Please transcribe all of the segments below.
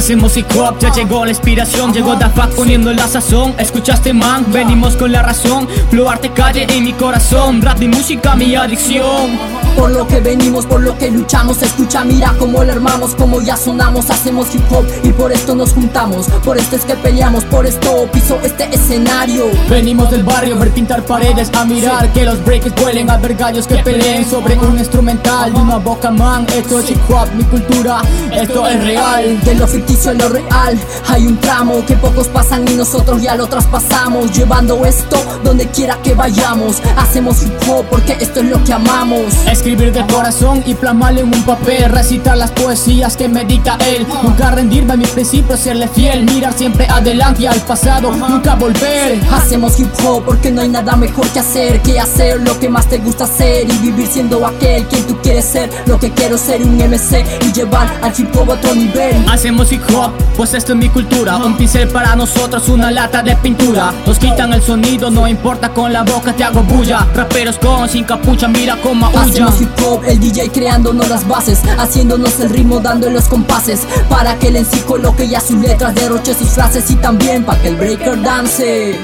Hacemos hip hop, ya llegó la inspiración Llegó Da Fuck poniendo la sazón. Escuchaste man, venimos con la razón. Flow calle en mi corazón Rap y música mi adicción Por lo que venimos, por lo que luchamos Escucha, mira cómo lo armamos Como ya sonamos, hacemos hip hop Y por esto nos juntamos Por esto es que peleamos, por esto piso este escenario. Venimos del barrio, ver pintar paredes A mirar que los breakers vuelen A ver gallos que peleen sobre un instrumental De una boca man, esto es hip hop Mi cultura, esto es real. De lo ficticio a lo real Hay un tramo que pocos pasan y nosotros ya lo traspasamos Llevando esto donde quiera que vayamos. Hacemos hip hop porque esto es lo que amamos Escribir de corazón y plasmarlo en un papel. Recitar las poesías que medita él. Nunca rendirme a mis principios, serle fiel. Mirar siempre adelante y al pasado, nunca volver. Hacemos hip hop porque no hay nada mejor que hacer Que hacer lo que más te gusta hacer Y vivir siendo aquel quien tú quieres ser. Lo que quiero ser un MC y llevar al hip hop a otro nivel. Hacemos hip hop, pues esto es mi cultura. Un pincel para nosotros, una lata de pintura. Nos quitan el sonido, no importa con la boca te hago bulla. Raperos con sin capucha, mira cómo huya Hacemos hip hop, el DJ creándonos las bases Haciéndonos el ritmo, dando los compases Para que el en sí coloque ya sus letras Derroche sus frases y también para que el breaker dance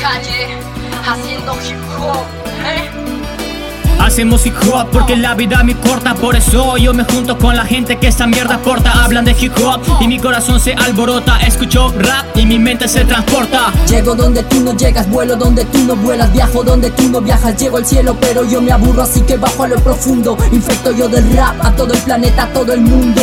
Calle, haciendo hip hop, ¿eh? Hacemos hip hop porque la vida me corta Por eso yo me junto con la gente que esta mierda aporta Hablan de hip hop y mi corazón se alborota. Escucho rap y mi mente se transporta. Llego donde tú no llegas, vuelo donde tú no vuelas. Viajo donde tú no viajas, llego al cielo pero yo me aburro Así que bajo a lo profundo, infecto yo del rap A todo el planeta, a todo el mundo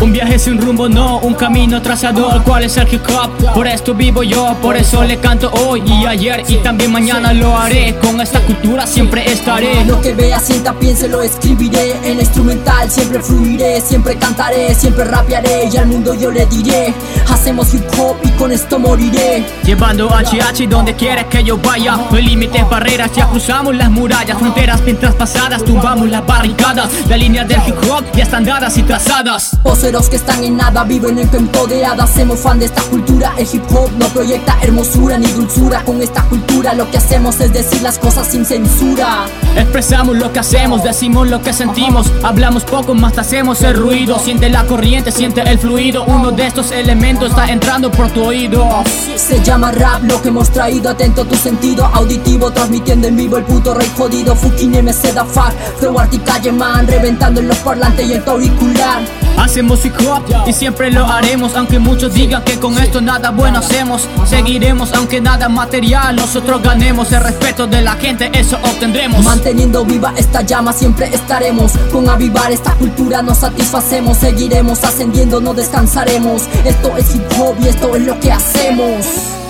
un viaje sin rumbo, no, un camino trazado al cual es el hip hop. Por esto vivo yo, por eso le canto hoy y ayer Y también mañana lo haré, con esta cultura siempre estaré. Lo que vea, sienta, piense, lo escribiré. En la instrumental siempre fluiré, siempre cantaré, siempre rapearé Y al mundo yo le diré, hacemos hip hop y con esto moriré. Llevando HH donde quiera que yo vaya No hay límites, barreras, ya cruzamos las murallas Fronteras bien traspasadas, tumbamos las barricadas Las líneas del hip hop ya están dadas y trazadas Poseros que están en nada, viven en cuento de hadas. Hacemos fan de esta cultura, el hip hop no proyecta hermosura ni dulzura. Con esta cultura lo que hacemos es decir las cosas sin censura. Expresamos lo que hacemos, decimos lo que sentimos. Hablamos poco, más hacemos el ruido. Siente la corriente, siente el fluido. Uno de estos elementos está entrando por tu oído. Se llama rap lo que hemos traído. Atento tu sentido auditivo Transmitiendo en vivo el puto rey jodido. Fucking MC da fuck. Flow Calle man Reventando en los parlantes y el auricular Hacemos hip hop y siempre lo haremos Aunque muchos digan que con esto nada bueno hacemos. Seguiremos aunque nada material Nosotros ganemos. El respeto de la gente Eso obtendremos. Manteniendo viva esta llama siempre estaremos. Con avivar esta cultura nos satisfacemos. Seguiremos ascendiendo, no descansaremos. Esto es hip hop y esto es lo que hacemos